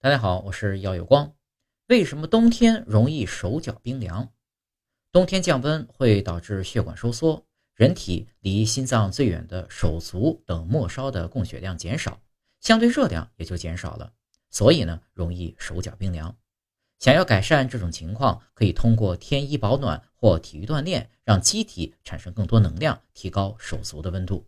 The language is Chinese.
大家好，我是耀有光。为什么冬天容易手脚冰凉？冬天降温会导致血管收缩，人体离心脏最远的手足等末梢的供血量减少。相对热量也就减少了，所以呢，容易手脚冰凉。想要改善这种情况，可以通过添衣保暖或体育锻炼，让机体产生更多能量，提高手足的温度。